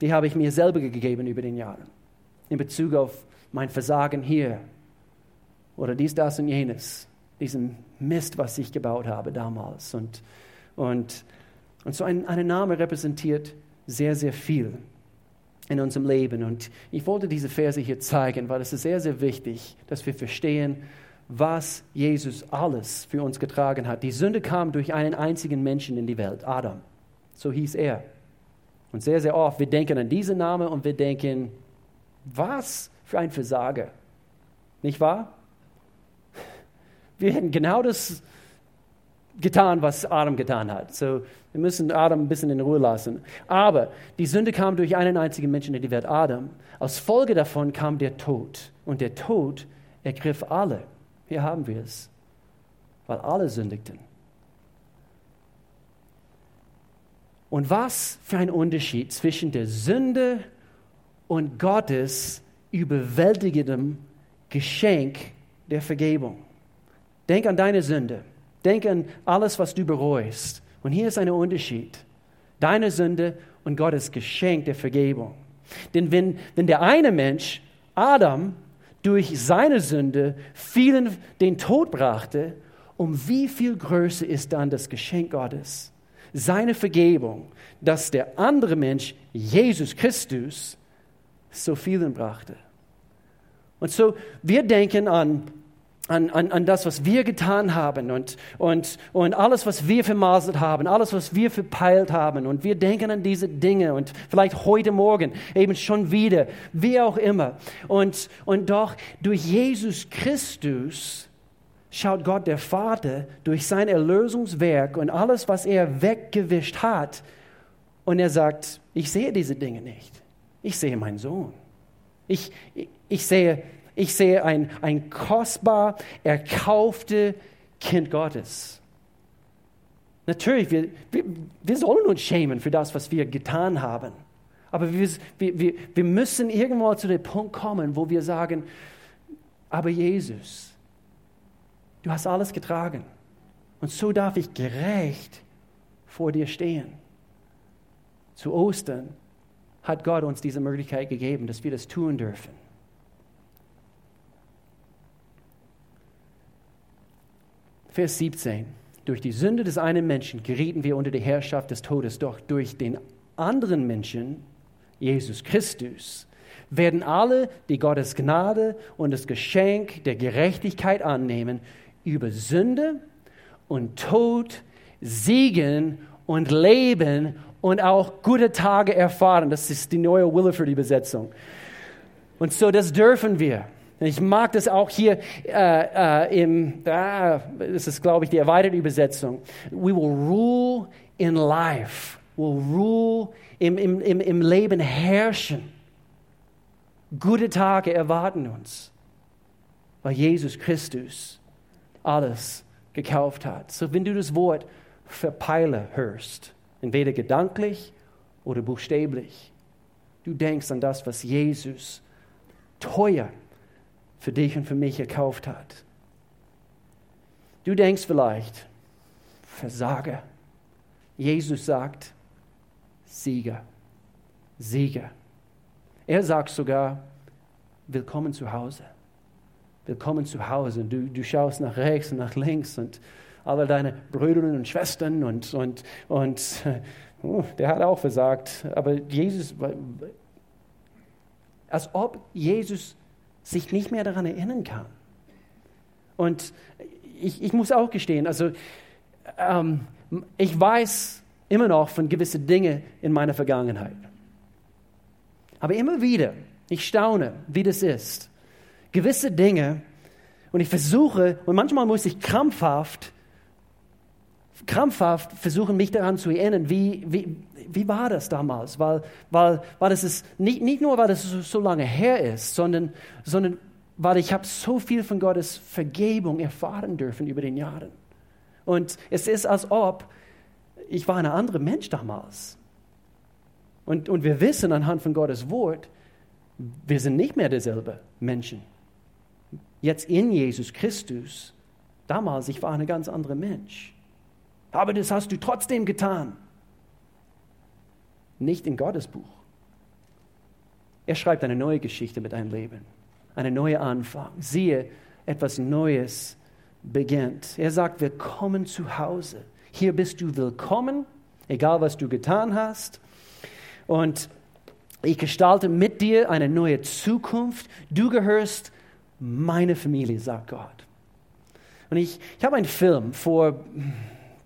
Die habe ich mir selber gegeben über den Jahren. In Bezug auf mein Versagen hier oder dies, das und jenes. Diesen Mist, was ich gebaut habe damals. Und, und, und so ein, ein Name repräsentiert sehr, sehr viel in unserem Leben. Und ich wollte diese Verse hier zeigen, weil es ist sehr, sehr wichtig, dass wir verstehen, was Jesus alles für uns getragen hat. Die Sünde kam durch einen einzigen Menschen in die Welt, Adam. So hieß er. Und sehr, sehr oft, wir denken an diesen Namen und wir denken, was für ein Versager. Nicht wahr? Wir hätten genau das getan, was Adam getan hat. So, wir müssen Adam ein bisschen in Ruhe lassen. Aber die Sünde kam durch einen einzigen Menschen in die Welt, Adam. Als Folge davon kam der Tod. Und der Tod ergriff alle. Hier haben wir es. Weil alle sündigten. Und was für ein Unterschied zwischen der Sünde und Gottes überwältigendem Geschenk der Vergebung. Denk an deine Sünde. Denk an alles, was du bereust. Und hier ist ein Unterschied. Deine Sünde und Gottes Geschenk der Vergebung. Denn wenn, wenn der eine Mensch, Adam, durch seine Sünde vielen den Tod brachte, um wie viel größer ist dann das Geschenk Gottes? Seine Vergebung, dass der andere Mensch, Jesus Christus, so vielen brachte. Und so, wir denken an an, an, an das, was wir getan haben und, und, und alles, was wir vermaselt haben, alles, was wir verpeilt haben. Und wir denken an diese Dinge und vielleicht heute Morgen eben schon wieder, wie auch immer. Und, und doch durch Jesus Christus schaut Gott der Vater durch sein Erlösungswerk und alles, was er weggewischt hat. Und er sagt, ich sehe diese Dinge nicht. Ich sehe meinen Sohn. Ich, ich sehe ich sehe ein, ein kostbar erkaufte Kind Gottes. Natürlich, wir, wir, wir sollen uns schämen für das, was wir getan haben. Aber wir, wir, wir müssen irgendwo zu dem Punkt kommen, wo wir sagen, aber Jesus, du hast alles getragen. Und so darf ich gerecht vor dir stehen. Zu Ostern hat Gott uns diese Möglichkeit gegeben, dass wir das tun dürfen. Vers 17. Durch die Sünde des einen Menschen gerieten wir unter die Herrschaft des Todes, doch durch den anderen Menschen, Jesus Christus, werden alle, die Gottes Gnade und das Geschenk der Gerechtigkeit annehmen, über Sünde und Tod siegen und leben und auch gute Tage erfahren. Das ist die neue Williford-Übersetzung. Und so, das dürfen wir. Ich mag das auch hier äh, äh, im, ah, das ist, glaube ich, die erweiterte Übersetzung. We will rule in life. We'll rule im, im, im, im Leben herrschen. Gute Tage erwarten uns, weil Jesus Christus alles gekauft hat. So, wenn du das Wort verpeile hörst, entweder gedanklich oder buchstäblich, du denkst an das, was Jesus teuer für dich und für mich erkauft hat. Du denkst vielleicht, Versager. Jesus sagt, Sieger, Sieger. Er sagt sogar, willkommen zu Hause. Willkommen zu Hause. Du, du schaust nach rechts und nach links und alle deine Brüder und Schwestern und, und, und oh, der hat auch versagt. Aber Jesus, als ob Jesus sich nicht mehr daran erinnern kann. Und ich, ich muss auch gestehen, also ähm, ich weiß immer noch von gewissen Dingen in meiner Vergangenheit. Aber immer wieder, ich staune, wie das ist. Gewisse Dinge, und ich versuche, und manchmal muss ich krampfhaft, krampfhaft versuchen, mich daran zu erinnern, wie, wie, wie war das damals? Weil, weil, weil das ist nicht, nicht nur, weil so, so lange her ist, sondern, sondern weil ich habe so viel von Gottes Vergebung erfahren dürfen über den Jahren. Und es ist, als ob ich war ein anderer Mensch damals. Und, und wir wissen anhand von Gottes Wort, wir sind nicht mehr derselbe Menschen. Jetzt in Jesus Christus. Damals, ich war ein ganz anderer Mensch. Aber das hast du trotzdem getan. Nicht in Gottes Buch. Er schreibt eine neue Geschichte mit deinem Leben. Eine neue Anfang. Siehe, etwas Neues beginnt. Er sagt, wir kommen zu Hause. Hier bist du willkommen, egal was du getan hast. Und ich gestalte mit dir eine neue Zukunft. Du gehörst meine Familie, sagt Gott. Und ich, ich habe einen Film vor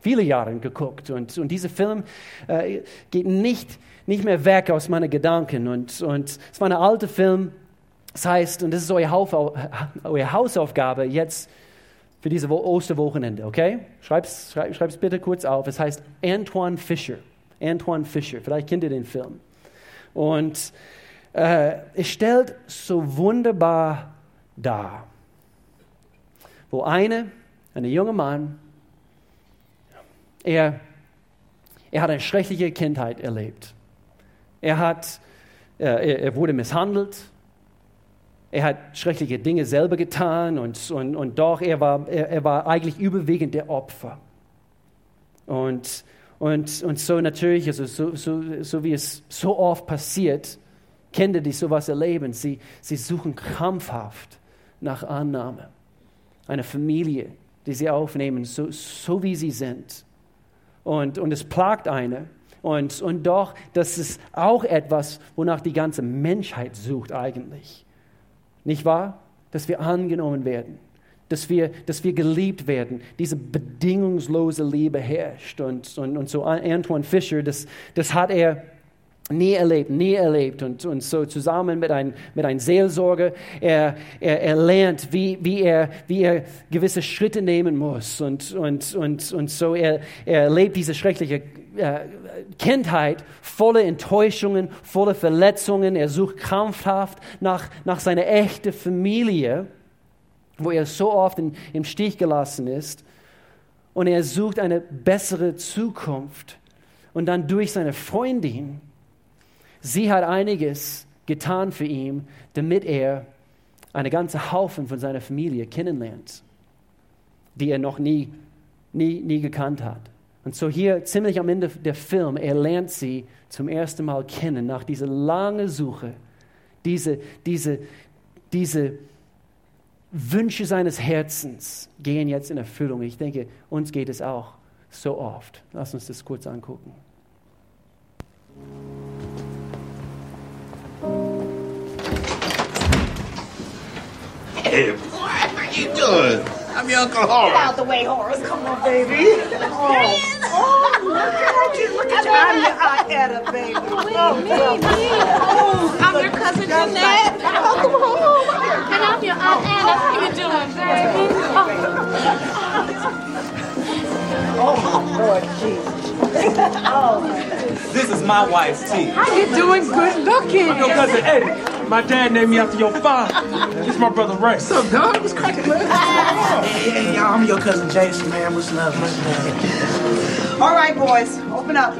vielen Jahren geguckt und, und dieser Film äh, geht nicht, nicht mehr weg aus meinen Gedanken. Und, und es war ein alter Film. Das heißt, und das ist eure, eure Hausaufgabe jetzt für diese Osterwochenende, okay? Schreib's, schreib, schreib's bitte kurz auf. Es heißt Antoine Fischer. Antoine Fischer. Vielleicht kennt ihr den Film. Und äh, es stellt so wunderbar dar, wo eine, ein junger Mann, er, er hat eine schreckliche Kindheit erlebt. Er, hat, äh, er, er wurde misshandelt, er hat schreckliche Dinge selber getan und, und, und doch, er war, er, er war eigentlich überwiegend der Opfer. Und, und, und so natürlich, also so, so, so wie es so oft passiert, Kinder, die sowas erleben, sie, sie suchen krampfhaft nach Annahme. Eine Familie, die sie aufnehmen, so, so wie sie sind. Und, und es plagt eine. Und, und doch, das ist auch etwas, wonach die ganze Menschheit sucht eigentlich. Nicht wahr? Dass wir angenommen werden, dass wir, dass wir geliebt werden. Diese bedingungslose Liebe herrscht. Und, und, und so Antoine Fischer, das, das hat er nie erlebt, nie erlebt. Und, und so zusammen mit einem mit ein Seelsorger, er, er, er lernt, wie, wie, er, wie er gewisse Schritte nehmen muss. Und, und, und, und so er, er erlebt diese schreckliche äh, Kindheit voller Enttäuschungen, voller Verletzungen. Er sucht krampfhaft nach, nach seiner echten Familie, wo er so oft in, im Stich gelassen ist. Und er sucht eine bessere Zukunft. Und dann durch seine Freundin, sie hat einiges getan für ihn, damit er eine ganze Haufen von seiner Familie kennenlernt, die er noch nie, nie, nie gekannt hat. Und so hier ziemlich am Ende der Film, er lernt sie zum ersten Mal kennen nach dieser langen Suche. Diese, diese, diese Wünsche seines Herzens gehen jetzt in Erfüllung. Ich denke, uns geht es auch so oft. Lass uns das kurz angucken. Hey, what are you doing? I'm your Uncle Horace. Get out the way, Horace. Come on, baby. Oh, oh look at you. Look at you. I'm your Aunt Etta, baby. Oh, me, me. Oh, I'm your cousin Jeanette. Oh. And I'm your Aunt Anna. How you doing, baby? Oh, Lord Jesus. oh. This is my wife's T. How you doing? Good looking. I'm your cousin Eddie. My dad named me after your father. This my brother Ray. What's up, dog? What's cracking, man? Hey, hey, y'all, I'm your cousin Jason, man. What's up? What's up? All right, boys. Open up.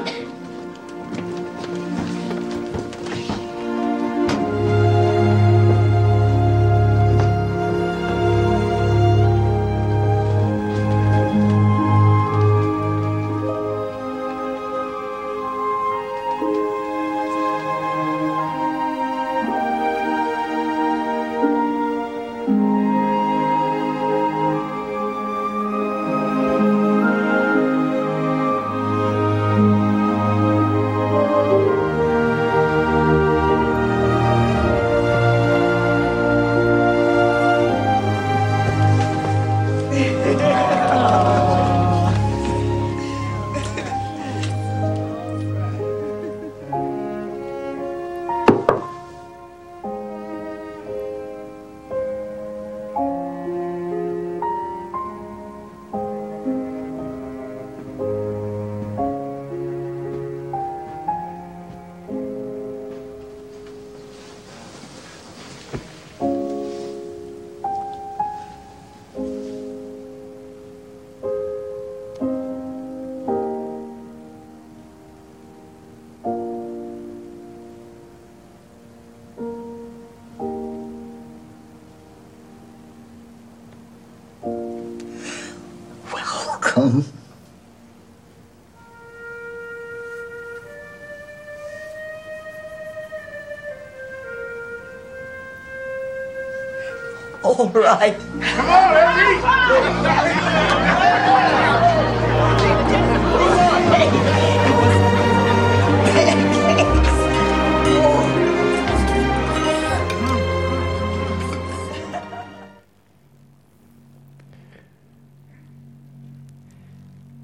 All right.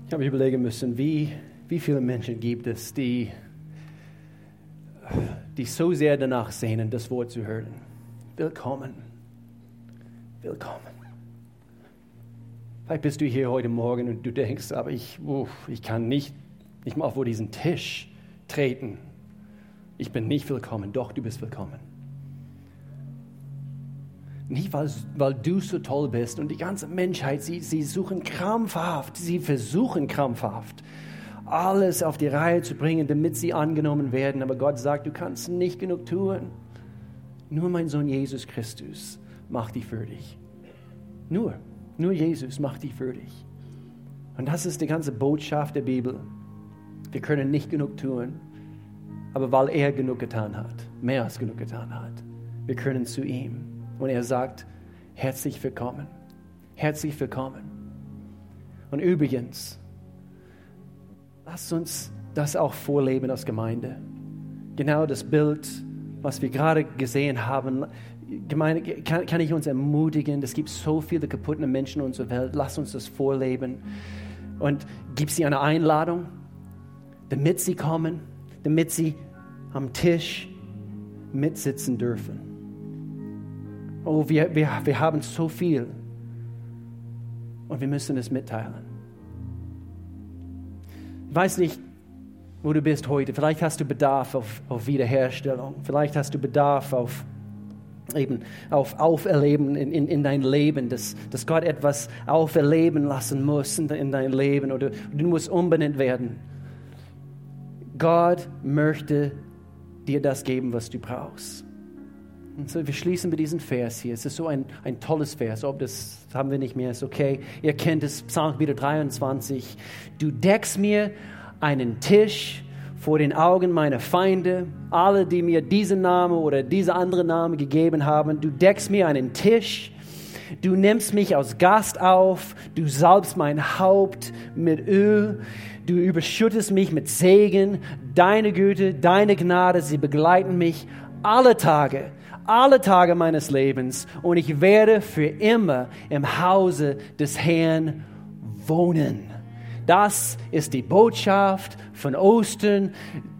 Ich habe mich überlegen müssen, wie, wie viele Menschen gibt es, die, die so sehr danach sehnen, das Wort zu hören. Willkommen. Willkommen. Vielleicht bist du hier heute Morgen und du denkst, aber ich, uff, ich kann nicht, nicht mal vor diesen Tisch treten. Ich bin nicht willkommen. Doch, du bist willkommen. Nicht, weil, weil du so toll bist und die ganze Menschheit, sie, sie suchen krampfhaft, sie versuchen krampfhaft, alles auf die Reihe zu bringen, damit sie angenommen werden. Aber Gott sagt, du kannst nicht genug tun. Nur mein Sohn Jesus Christus macht dich für dich. Nur, nur Jesus macht dich für dich. Und das ist die ganze Botschaft der Bibel. Wir können nicht genug tun, aber weil er genug getan hat, mehr als genug getan hat, wir können zu ihm. Und er sagt, herzlich willkommen, herzlich willkommen. Und übrigens, lasst uns das auch vorleben als Gemeinde. Genau das Bild, was wir gerade gesehen haben, Gemeinde, kann, kann ich uns ermutigen, es gibt so viele kaputte Menschen in unserer Welt, lasst uns das vorleben. Und gib sie eine Einladung, damit sie kommen, damit sie am Tisch mitsitzen dürfen. Oh, wir, wir, wir haben so viel und wir müssen es mitteilen. Ich weiß nicht, wo du bist heute. Vielleicht hast du Bedarf auf, auf Wiederherstellung. Vielleicht hast du Bedarf auf eben auf Auferleben in, in, in dein Leben, dass, dass Gott etwas auferleben lassen muss in, in dein Leben oder du musst umbenannt werden. Gott möchte dir das geben, was du brauchst. Und so, wir schließen mit diesem Vers hier. Es ist so ein, ein tolles Vers. Ob das haben wir nicht mehr, ist okay. Ihr kennt es, Psalm 23. Du deckst mir einen Tisch vor den Augen meiner Feinde, alle, die mir diesen Namen oder diese andere Namen gegeben haben. Du deckst mir einen Tisch, du nimmst mich als Gast auf, du salbst mein Haupt mit Öl, du überschüttest mich mit Segen, deine Güte, deine Gnade, sie begleiten mich alle Tage alle Tage meines Lebens und ich werde für immer im Hause des Herrn wohnen. Das ist die Botschaft von Ostern.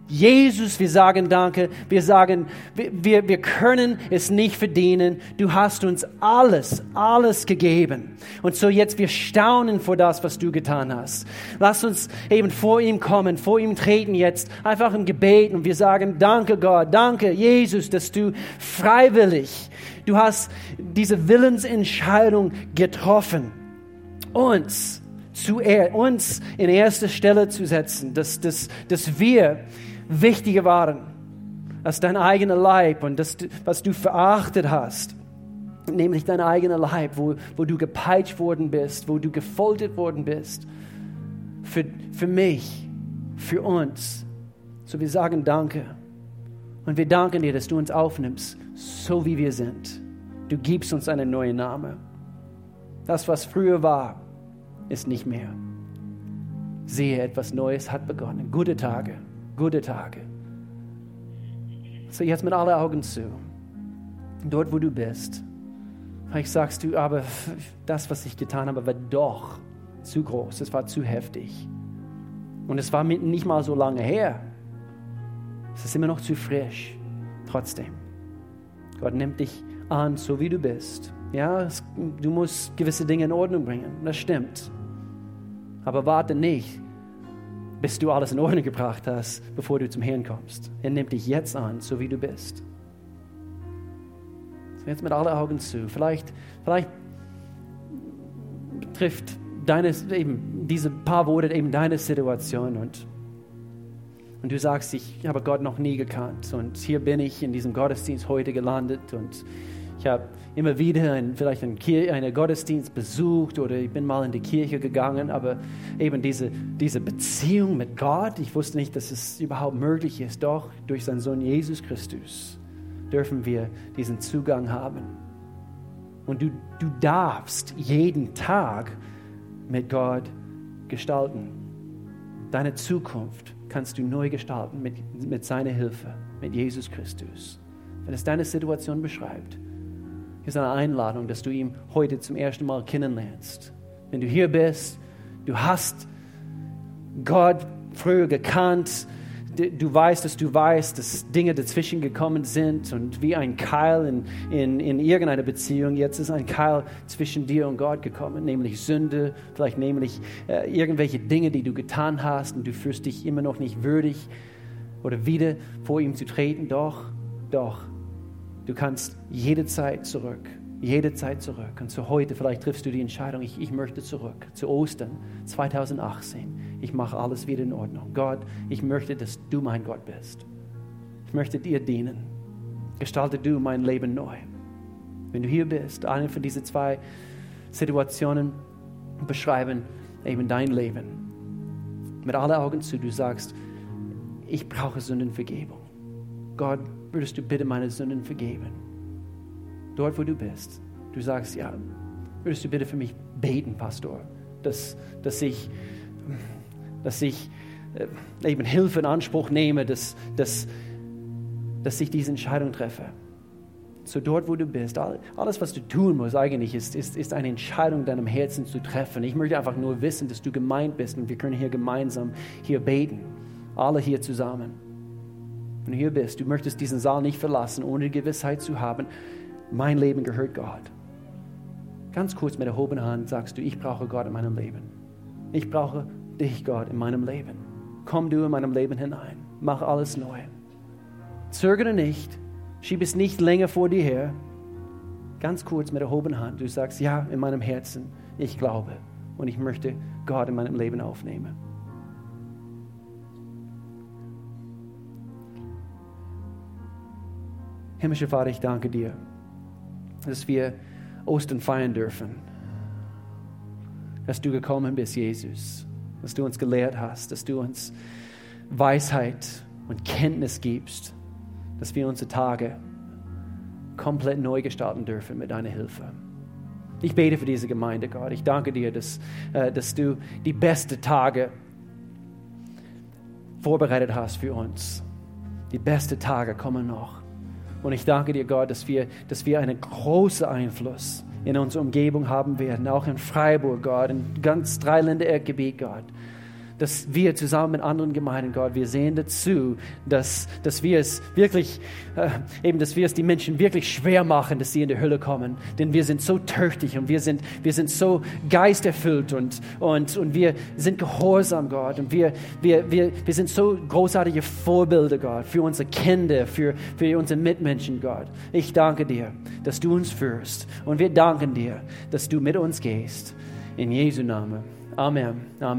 Jesus, wir sagen Danke. Wir sagen, wir, wir können es nicht verdienen. Du hast uns alles, alles gegeben. Und so jetzt, wir staunen vor das, was du getan hast. Lass uns eben vor ihm kommen, vor ihm treten jetzt, einfach im Gebet und wir sagen, danke Gott, danke Jesus, dass du freiwillig, du hast diese Willensentscheidung getroffen, uns zu er, uns in erste Stelle zu setzen, dass, dass, dass wir wichtiger waren als dein eigener Leib und das, was du verachtet hast. Nämlich dein eigener Leib, wo, wo du gepeitscht worden bist, wo du gefoltert worden bist. Für, für mich, für uns. So wir sagen Danke. Und wir danken dir, dass du uns aufnimmst, so wie wir sind. Du gibst uns einen neuen Namen. Das, was früher war, ist nicht mehr. Sehe, etwas Neues hat begonnen. Gute Tage, gute Tage. So jetzt mit allen Augen zu. Dort, wo du bist. Vielleicht sagst du, aber das, was ich getan habe, war doch zu groß. Es war zu heftig. Und es war nicht mal so lange her. Es ist immer noch zu frisch. Trotzdem. Gott nimmt dich an, so wie du bist. Ja, es, du musst gewisse Dinge in Ordnung bringen. Das stimmt. Aber warte nicht, bis du alles in Ordnung gebracht hast, bevor du zum Herrn kommst. Er nimmt dich jetzt an, so wie du bist. Jetzt mit allen Augen zu. Vielleicht, vielleicht trifft deine, eben diese paar Worte eben deine Situation und, und du sagst, ich habe Gott noch nie gekannt und hier bin ich in diesem Gottesdienst heute gelandet und Ich habe immer wieder ein, vielleicht einen, Kir einen Gottesdienst besucht oder ich bin mal in die Kirche gegangen, aber eben diese, diese Beziehung mit Gott, ich wusste nicht, dass es überhaupt möglich ist. Doch durch seinen Sohn Jesus Christus dürfen wir diesen Zugang haben. Und du, du darfst jeden Tag mit Gott gestalten. Deine Zukunft kannst du neu gestalten mit, mit seiner Hilfe, mit Jesus Christus. Wenn es deine Situation beschreibt, ist eine Einladung, dass du ihn heute zum ersten Mal kennenlernst. Wenn du hier bist, du hast Gott früher gekannt, du weißt, dass du weißt, dass Dinge dazwischen gekommen sind und wie ein Keil in, in, in irgendeiner Beziehung, jetzt ist ein Keil zwischen dir und Gott gekommen, nämlich Sünde, vielleicht nämlich äh, irgendwelche Dinge, die du getan hast und du fühlst dich immer noch nicht würdig oder wieder vor ihm zu treten. Doch, doch, du kannst jederzeit zurück jede Zeit zurück. Und zu heute, vielleicht triffst du die Entscheidung, ich, ich möchte zurück. Zu Ostern 2018. Ich mache alles wieder in Ordnung. Gott, ich möchte, dass du mein Gott bist. Ich möchte dir dienen. Gestalte du mein Leben neu. Wenn du hier bist, eine von diesen zwei Situationen beschreiben eben dein Leben. Mit allen Augen zu, du sagst, ich brauche Sündenvergebung. Gott, würdest du bitte meine Sünden vergeben? dort wo du bist, du sagst, ja, würdest du bitte für mich beten, Pastor, dass, dass ich, dass ich äh, eben Hilfe in Anspruch nehme, dass, dass, dass ich diese Entscheidung treffe. So dort, wo du bist, alles, was du tun musst eigentlich, ist, ist, ist eine Entscheidung deinem Herzen zu treffen. Ich möchte einfach nur wissen, dass du gemeint bist und wir können hier gemeinsam hier beten. Alle hier zusammen. Wenn du hier bist, du möchtest diesen Saal nicht verlassen, ohne Gewissheit zu haben, mein Leben gehört Gott. Ganz kurz mit erhobener Hand sagst du, ich brauche Gott in meinem Leben. Ich brauche dich, Gott, in meinem Leben. Komm du in meinem Leben hinein. Mach alles neu. Zögere nicht. Schieb es nicht länger vor dir her. Ganz kurz mit erhobener Hand. Du sagst, ja, in meinem Herzen, ich glaube und ich möchte Gott in meinem Leben aufnehmen. Himmlischer Vater, ich danke dir dass wir Ostern feiern dürfen. Dass du gekommen bist, Jesus. Dass du uns gelehrt hast, dass du uns Weisheit und Kenntnis gibst, dass wir unsere Tage komplett neu gestalten dürfen mit deiner Hilfe. Ich bete für diese Gemeinde, Gott. Ich danke dir, dass, äh, dass du die besten Tage vorbereitet hast für uns. Die besten Tage kommen noch. Und ich danke dir, Gott, dass wir, dass wir einen großen Einfluss in unserer Umgebung haben werden, auch in Freiburg, Gott, in ganz Dreiländereckgebiet, Gott dass wir zusammen mit anderen Gemeinden, Gott, wir sehen dazu, dass, dass wir es wirklich, äh, eben, dass wir es die Menschen wirklich schwer machen, dass sie in die Hölle kommen. Denn wir sind so tüchtig und wir sind, wir sind so geisterfüllt und, und, und wir sind gehorsam, Gott. Und wir, wir, wir, wir sind so großartige Vorbilder, Gott, für unsere Kinder, für, für unsere Mitmenschen, Gott. Ich danke dir, dass du uns führst. Und wir danken dir, dass du mit uns gehst. In Jesu Namen. Amen. Amen.